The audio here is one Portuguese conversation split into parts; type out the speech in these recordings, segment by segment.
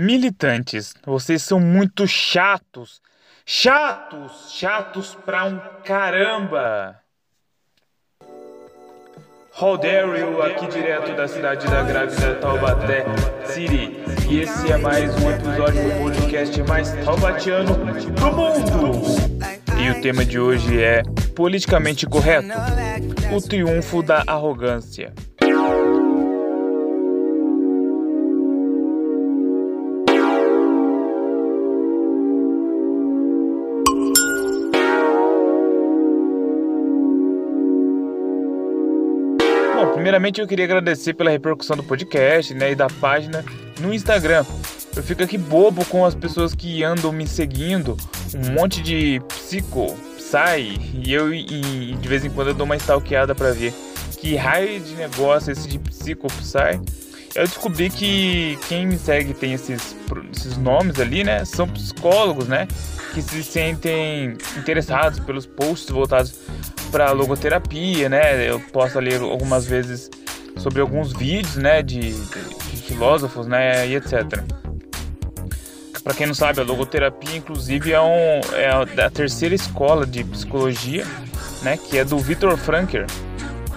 Militantes, vocês são muito chatos. Chatos, chatos pra um caramba. Roderio aqui direto da cidade da grávida Taubaté, City. E esse é mais um episódio do podcast mais taubatiano do mundo. E o tema de hoje é politicamente correto. O triunfo da arrogância. Primeiramente, eu queria agradecer pela repercussão do podcast né, e da página no Instagram. Eu fico aqui bobo com as pessoas que andam me seguindo, um monte de psico, sai, e eu e, de vez em quando eu dou uma stalkeada para ver que raio de negócio esse de psico, sai. Eu descobri que quem me segue tem esses, esses nomes ali, né? São psicólogos, né? Que se sentem interessados pelos posts voltados para logoterapia, né? Eu posso ler algumas vezes sobre alguns vídeos, né, de, de filósofos, né, e etc. Para quem não sabe, a logoterapia, inclusive, é, um, é a terceira escola de psicologia, né, que é do Viktor Frankl,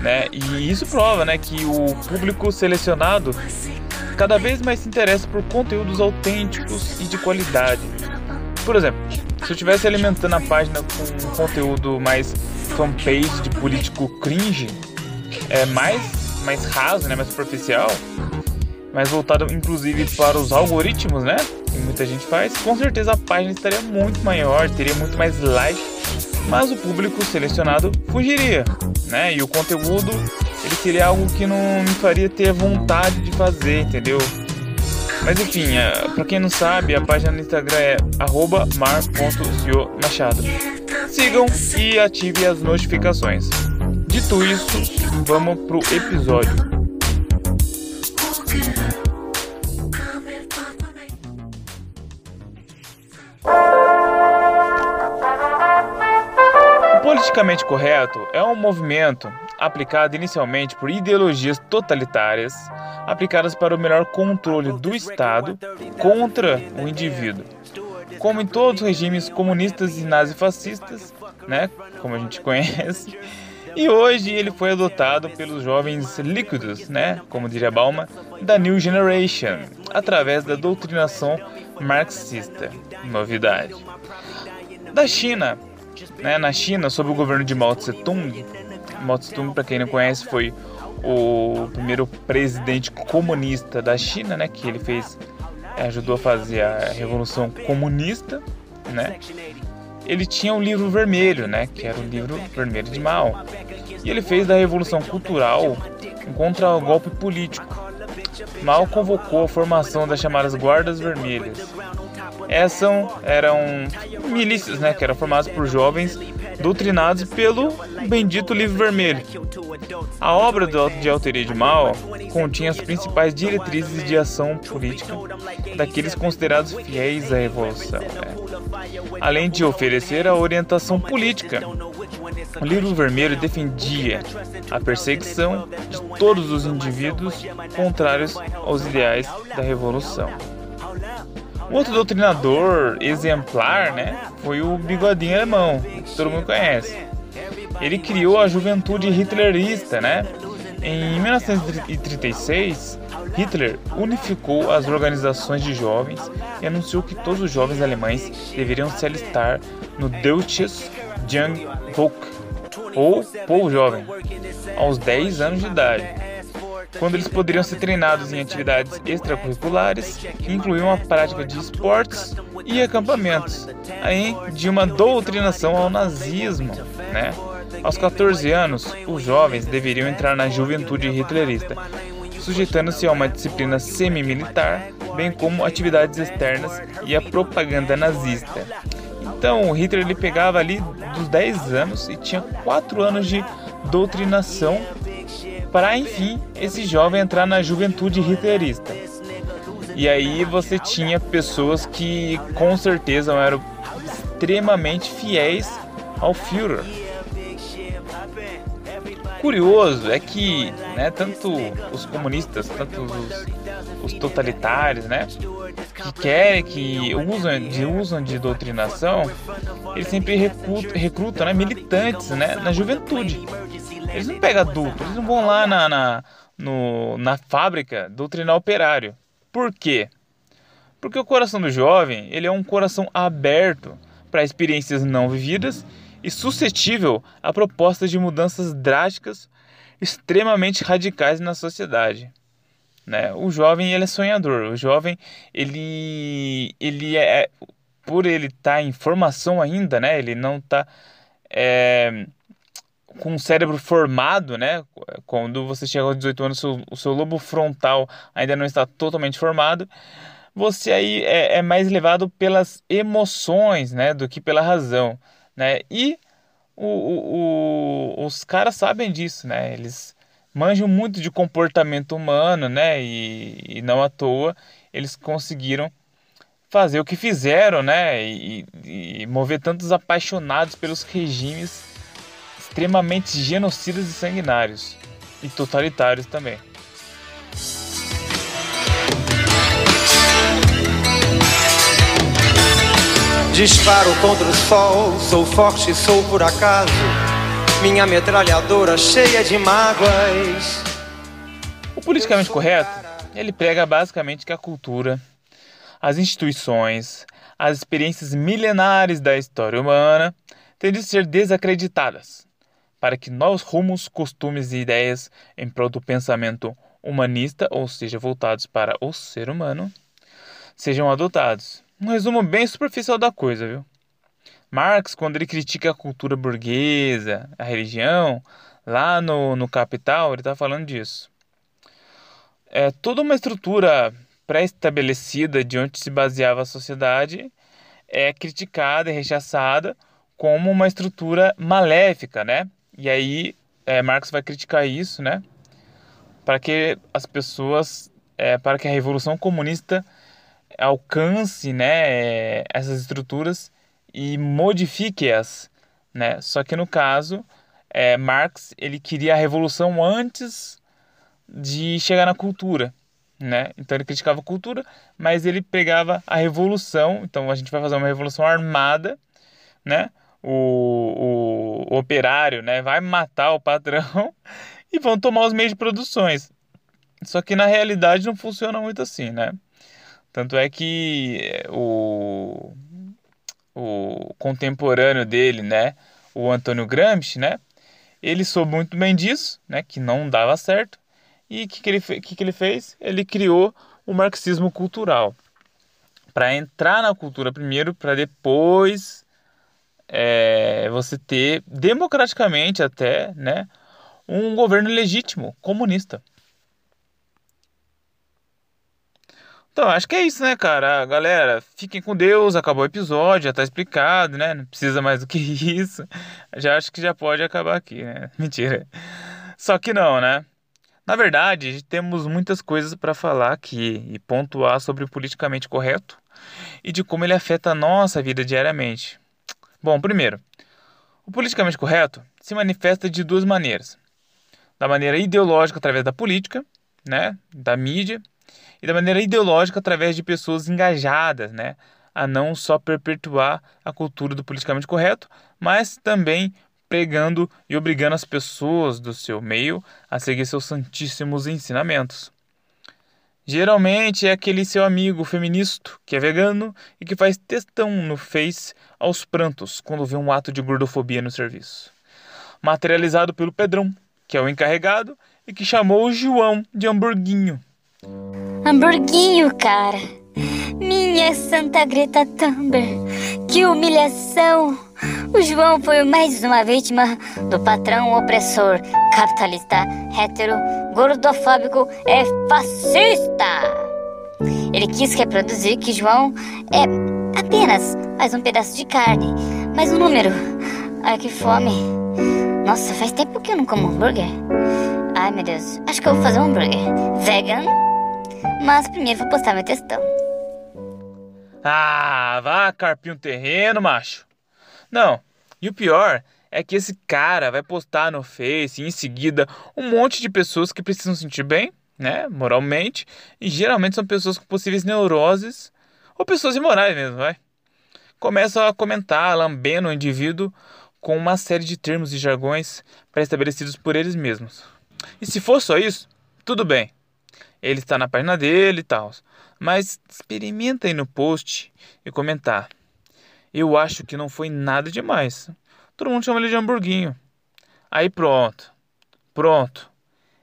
né? E isso prova, né, que o público selecionado cada vez mais se interessa por conteúdos autênticos e de qualidade. Por exemplo, se eu estivesse alimentando a página com um conteúdo mais fanpage de político cringe, é mais, mais raso, né, mais superficial, mais voltado inclusive para os algoritmos, né, que muita gente faz, com certeza a página estaria muito maior, teria muito mais like, mas o público selecionado fugiria, né, e o conteúdo ele seria algo que não me faria ter vontade de fazer, entendeu? Mas enfim, é, para quem não sabe, a página no Instagram é mar.ciomachado. Sigam e ativem as notificações. Dito isso, vamos pro episódio. O politicamente correto é um movimento aplicado inicialmente por ideologias totalitárias aplicadas para o melhor controle do Estado contra o indivíduo. Como em todos os regimes comunistas e nazifascistas, né, como a gente conhece, e hoje ele foi adotado pelos jovens líquidos, né, como diria Balma, da New Generation, através da doutrinação marxista. Novidade. Da China, né, na China, sob o governo de Mao Tse-tung, Mao Tse-tung, para quem não conhece, foi o primeiro presidente comunista da China, né, que ele fez, ajudou a fazer a revolução comunista, né? Ele tinha um livro vermelho, né, que era o livro vermelho de Mao. E ele fez da revolução cultural um contra-golpe político. Mao convocou a formação das chamadas guardas vermelhas. Essas eram milícias, né, que eram formadas por jovens doutrinados pelo bendito livro vermelho. A obra de autoria de Mao continha as principais diretrizes de ação política daqueles considerados fiéis à revolução, né? além de oferecer a orientação política. O livro vermelho defendia a perseguição de todos os indivíduos contrários aos ideais da revolução. Outro doutrinador exemplar, né, foi o bigodinho alemão, que todo mundo conhece. Ele criou a juventude hitlerista, né? Em 1936, Hitler unificou as organizações de jovens e anunciou que todos os jovens alemães deveriam se alistar no Deutsches Jungvolk, ou Povo Jovem, aos 10 anos de idade quando eles poderiam ser treinados em atividades extracurriculares que incluíam a prática de esportes e acampamentos, além de uma doutrinação ao nazismo. Né? Aos 14 anos, os jovens deveriam entrar na juventude hitlerista, sujeitando-se a uma disciplina semi-militar, bem como atividades externas e a propaganda nazista. Então, Hitler ele pegava ali dos 10 anos e tinha 4 anos de doutrinação para enfim esse jovem entrar na juventude hitlerista. E aí você tinha pessoas que com certeza eram extremamente fiéis ao Führer. curioso é que né, tanto os comunistas, tanto os, os totalitários, né, que querem, que usam de, usam de doutrinação, eles sempre recrutam, recrutam né, militantes né, na juventude. Eles não pegam adulto, eles não vão lá na, na, no, na fábrica doutrinar operário. Por quê? Porque o coração do jovem ele é um coração aberto para experiências não vividas e suscetível a propostas de mudanças drásticas extremamente radicais na sociedade. Né? O jovem ele é sonhador, o jovem ele, ele é, é por ele estar tá em formação ainda, né? ele não está é, com o cérebro formado, né? quando você chega aos 18 anos, seu, o seu lobo frontal ainda não está totalmente formado, você aí é, é mais levado pelas emoções né? do que pela razão né? E o, o, o, os caras sabem disso, né? Eles manjam muito de comportamento humano, né? E, e não à toa eles conseguiram fazer o que fizeram, né? E, e mover tantos apaixonados pelos regimes extremamente genocidas e sanguinários e totalitários também. Disparo contra o sol, sou forte, sou por acaso. Minha metralhadora cheia de mágoas. O politicamente correto, ele prega basicamente que a cultura, as instituições, as experiências milenares da história humana têm de ser desacreditadas, para que novos rumos, costumes e ideias em prol do pensamento humanista, ou seja, voltados para o ser humano, sejam adotados um resumo bem superficial da coisa, viu? Marx, quando ele critica a cultura burguesa, a religião, lá no, no Capital, ele está falando disso. É, toda uma estrutura pré-estabelecida de onde se baseava a sociedade é criticada e rechaçada como uma estrutura maléfica, né? E aí é, Marx vai criticar isso, né? Para que as pessoas, é, para que a revolução comunista alcance né, essas estruturas e modifique-as. Né? Só que no caso, é, Marx ele queria a revolução antes de chegar na cultura. Né? Então ele criticava a cultura, mas ele pegava a revolução. Então a gente vai fazer uma revolução armada, né? O, o, operário, né? Vai matar o patrão e vão tomar os meios de produções. Só que na realidade não funciona muito assim, né? Tanto é que eh, o, o contemporâneo dele, né, o Antônio Gramsci, né, ele soube muito bem disso, né, que não dava certo. E o que, que, ele, que, que ele fez? Ele criou o marxismo cultural. Para entrar na cultura primeiro, para depois é, você ter, democraticamente até, né, um governo legítimo, comunista. Então, acho que é isso, né, cara? Galera, fiquem com Deus, acabou o episódio, já tá explicado, né? Não precisa mais do que isso. Já acho que já pode acabar aqui, né? Mentira. Só que não, né? Na verdade, temos muitas coisas para falar aqui e pontuar sobre o politicamente correto e de como ele afeta a nossa vida diariamente. Bom, primeiro, o politicamente correto se manifesta de duas maneiras: da maneira ideológica através da política, né, da mídia e da maneira ideológica através de pessoas engajadas, né, a não só perpetuar a cultura do politicamente correto, mas também pregando e obrigando as pessoas do seu meio a seguir seus santíssimos ensinamentos. Geralmente é aquele seu amigo feminista que é vegano e que faz textão no Face aos prantos quando vê um ato de gordofobia no serviço. Materializado pelo Pedrão, que é o encarregado e que chamou o João de hamburguinho. Hamburguinho, cara. Minha Santa Greta Thunberg. Que humilhação. O João foi mais uma vítima do patrão opressor, capitalista, hétero, gordofóbico e fascista. Ele quis reproduzir que João é apenas mais um pedaço de carne, mais um número. Ai, que fome. Nossa, faz tempo que eu não como hambúrguer. Ai, meu Deus. Acho que eu vou fazer um hambúrguer. Vegan mas primeiro vou postar meu textão. Ah, vá carpir um terreno, macho. Não, e o pior é que esse cara vai postar no Face e em seguida um monte de pessoas que precisam sentir bem, né, moralmente, e geralmente são pessoas com possíveis neuroses ou pessoas imorais mesmo, vai. Começam a comentar, lambendo o indivíduo com uma série de termos e jargões pré-estabelecidos por eles mesmos. E se for só isso, tudo bem. Ele está na página dele e tal. Mas experimenta aí no post e comentar. Eu acho que não foi nada demais. Todo mundo chama ele de hamburguinho. Aí pronto. Pronto.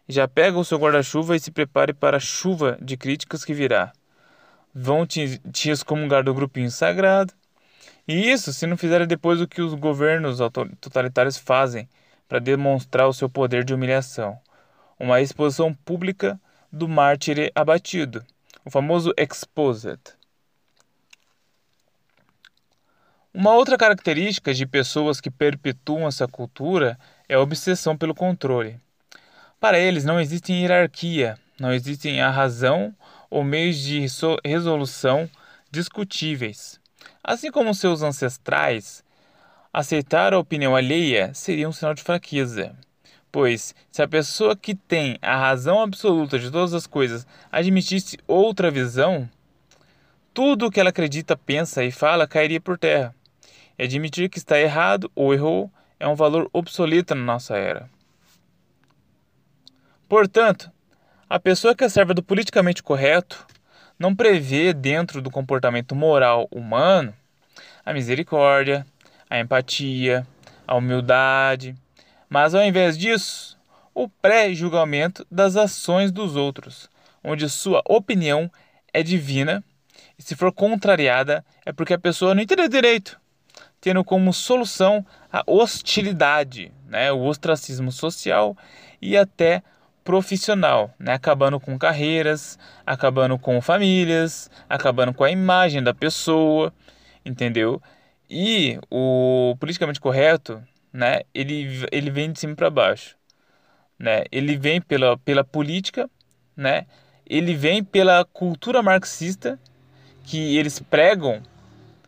Já pega o seu guarda-chuva e se prepare para a chuva de críticas que virá. Vão te, te excomungar do grupinho sagrado. E isso se não fizerem depois o que os governos totalitários fazem para demonstrar o seu poder de humilhação. Uma exposição pública do mártir abatido, o famoso exposed. Uma outra característica de pessoas que perpetuam essa cultura é a obsessão pelo controle. Para eles não existe hierarquia, não existem a razão ou meios de resolução discutíveis. Assim como seus ancestrais, aceitar a opinião alheia seria um sinal de fraqueza. Pois, se a pessoa que tem a razão absoluta de todas as coisas admitisse outra visão, tudo o que ela acredita, pensa e fala cairia por terra. E admitir que está errado ou errou é um valor obsoleto na nossa era. Portanto, a pessoa que é serve do politicamente correto não prevê dentro do comportamento moral humano a misericórdia, a empatia, a humildade, mas ao invés disso, o pré-julgamento das ações dos outros, onde sua opinião é divina e se for contrariada é porque a pessoa não entendeu direito tendo como solução a hostilidade, né, o ostracismo social e até profissional, né, acabando com carreiras, acabando com famílias, acabando com a imagem da pessoa, entendeu? E o politicamente correto, né, ele, ele vem de cima para baixo, né? Ele vem pela, pela política, né? Ele vem pela cultura marxista que eles pregam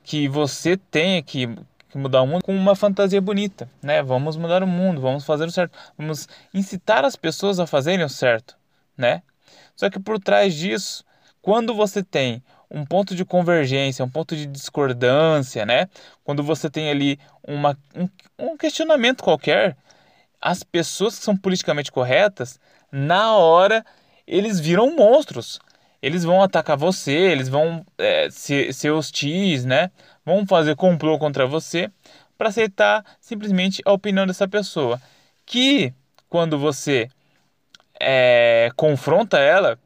que você que, que mudar o mundo com uma fantasia bonita, né? Vamos mudar o mundo, vamos fazer o certo, vamos incitar as pessoas a fazerem o certo, né? Só que por trás disso, quando você tem um ponto de convergência, um ponto de discordância, né? Quando você tem ali uma, um, um questionamento qualquer, as pessoas que são politicamente corretas, na hora eles viram monstros eles vão atacar você, eles vão é, ser, ser hostis, né? Vão fazer complô contra você para aceitar simplesmente a opinião dessa pessoa. Que quando você é, confronta ela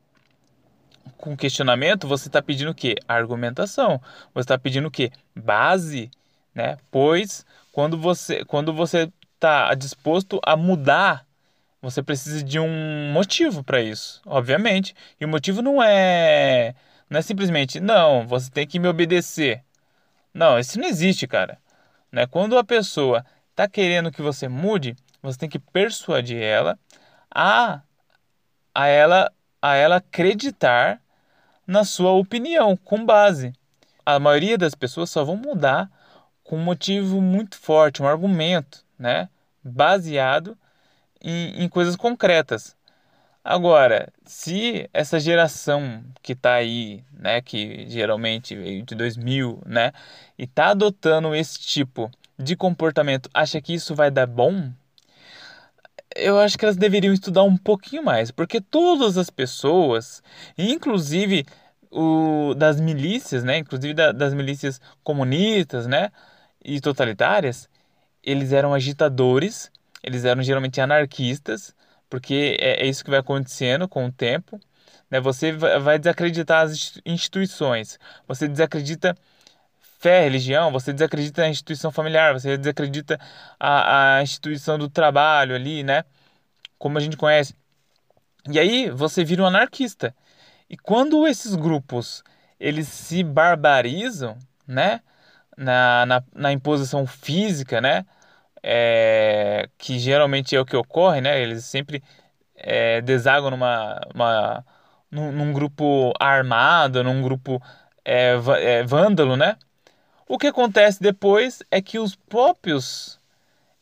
com questionamento, você está pedindo o quê? Argumentação. Você está pedindo o quê? Base, né? Pois quando você quando você está disposto a mudar você precisa de um motivo para isso, obviamente. E o motivo não é não é simplesmente não, você tem que me obedecer. Não, isso não existe, cara. Né? Quando a pessoa está querendo que você mude, você tem que persuadir ela a a ela a ela acreditar na sua opinião com base. A maioria das pessoas só vão mudar com um motivo muito forte, um argumento, né? Baseado em, em coisas concretas. Agora, se essa geração que está aí, né, que geralmente veio de 2000, né, e está adotando esse tipo de comportamento, acha que isso vai dar bom, eu acho que elas deveriam estudar um pouquinho mais, porque todas as pessoas, inclusive o das milícias, né, inclusive da, das milícias comunistas, né, e totalitárias, eles eram agitadores eles eram geralmente anarquistas, porque é, é isso que vai acontecendo com o tempo. Né? Você vai desacreditar as instituições, você desacredita fé, religião, você desacredita a instituição familiar, você desacredita a, a instituição do trabalho ali, né? Como a gente conhece. E aí você vira um anarquista. E quando esses grupos eles se barbarizam, né? Na, na, na imposição física, né? É, que geralmente é o que ocorre, né? Eles sempre é, desagam numa, uma, num, num, grupo armado, num grupo é, é, vândalo, né? O que acontece depois é que os próprios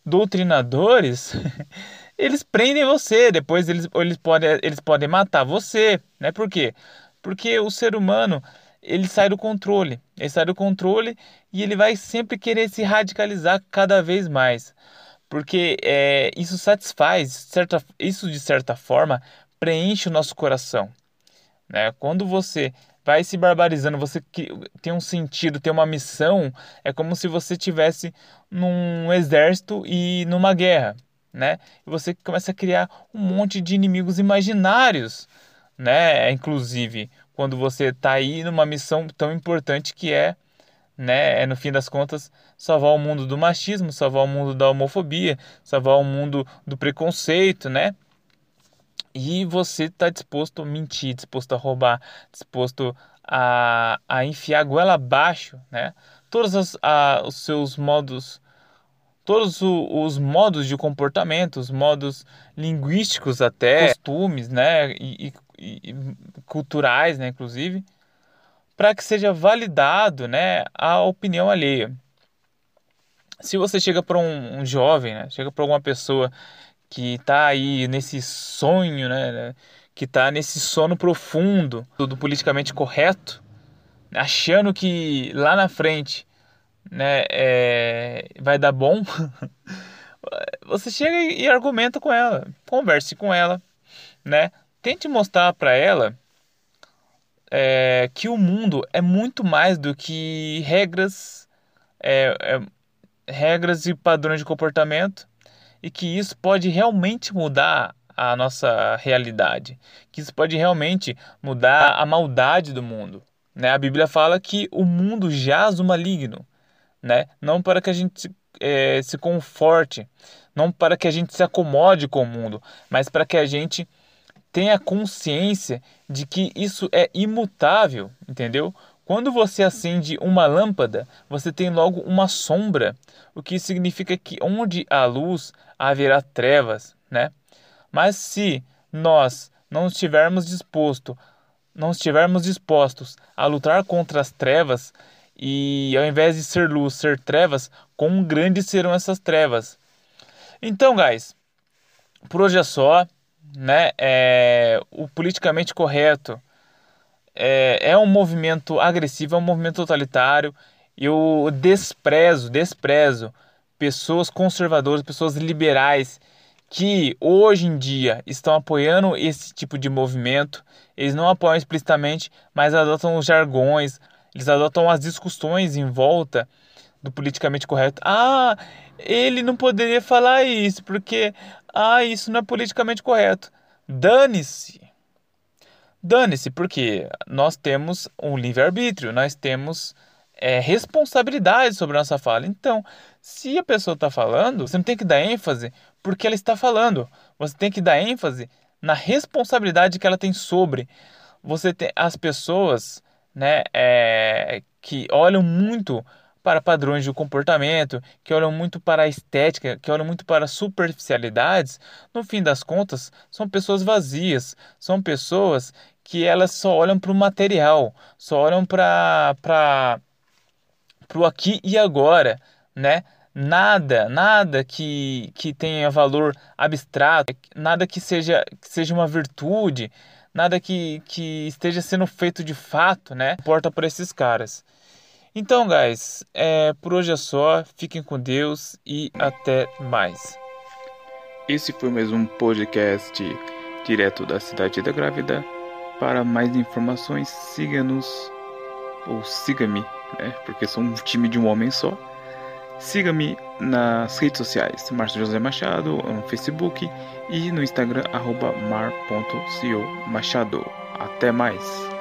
doutrinadores, eles prendem você, depois eles, eles, podem, eles podem matar você, né? Por quê? Porque o ser humano, ele sai do controle, ele sai do controle e ele vai sempre querer se radicalizar cada vez mais, porque é, isso satisfaz, certa, isso de certa forma preenche o nosso coração, né? Quando você vai se barbarizando, você tem um sentido, tem uma missão, é como se você tivesse num exército e numa guerra, né? E você começa a criar um monte de inimigos imaginários, né? Inclusive, quando você está aí numa missão tão importante que é, né, é no fim das contas salvar o mundo do machismo, salvar o mundo da homofobia, salvar o mundo do preconceito, né? E você está disposto a mentir, disposto a roubar, disposto a, a enfiar a goela abaixo, né? Todos os, a, os seus modos, todos o, os modos de comportamento, os modos linguísticos até, costumes, né? E, e, e culturais, né? Inclusive, para que seja validado, né? A opinião alheia. Se você chega para um, um jovem, né? Chega para alguma pessoa que está aí nesse sonho, né, que está nesse sono profundo do politicamente correto, achando que lá na frente né, é, vai dar bom, você chega e argumenta com ela, converse com ela, né? Tente mostrar para ela é, que o mundo é muito mais do que regras, é, é regras e padrões de comportamento e que isso pode realmente mudar a nossa realidade, que isso pode realmente mudar a maldade do mundo. Né? A Bíblia fala que o mundo jaz o maligno, né? não para que a gente é, se conforte, não para que a gente se acomode com o mundo, mas para que a gente tenha consciência de que isso é imutável, entendeu? Quando você acende uma lâmpada, você tem logo uma sombra, o que significa que onde há luz haverá trevas, né? Mas se nós não estivermos disposto, não estivermos dispostos a lutar contra as trevas e ao invés de ser luz, ser trevas, quão grandes serão essas trevas? Então, guys, por hoje é só, né? É, o politicamente correto é, é um movimento agressivo, é um movimento totalitário. Eu desprezo, desprezo pessoas conservadoras, pessoas liberais que hoje em dia estão apoiando esse tipo de movimento. Eles não apoiam explicitamente, mas adotam os jargões, eles adotam as discussões em volta do politicamente correto. Ah, ele não poderia falar isso porque ah, isso não é politicamente correto. Dane-se. Dane-se, porque nós temos um livre-arbítrio, nós temos é, responsabilidade sobre a nossa fala. Então, se a pessoa está falando, você não tem que dar ênfase porque ela está falando. Você tem que dar ênfase na responsabilidade que ela tem sobre. Você tem as pessoas né, é, que olham muito para padrões de comportamento, que olham muito para a estética, que olham muito para superficialidades, no fim das contas, são pessoas vazias, são pessoas que elas só olham para o material, só olham para para o aqui e agora, né? Nada, nada que, que tenha valor abstrato, nada que seja, que seja uma virtude, nada que, que esteja sendo feito de fato, né? Importa para esses caras. Então, guys, é, por hoje é só. Fiquem com Deus e até mais. Esse foi mais um podcast direto da Cidade da Grávida. Para mais informações, siga-nos ou siga-me, né? Porque sou um time de um homem só. Siga-me nas redes sociais, Márcio José Machado, no Facebook e no Instagram, mar.co Machado. Até mais!